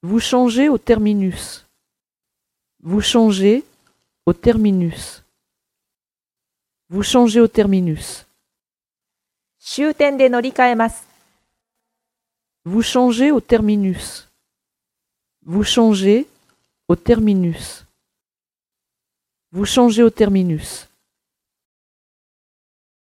Vous changez au terminus. Vous changez au terminus. Vous changez au terminus. Vous changez au terminus. Vous changez au terminus. Vous changez au terminus.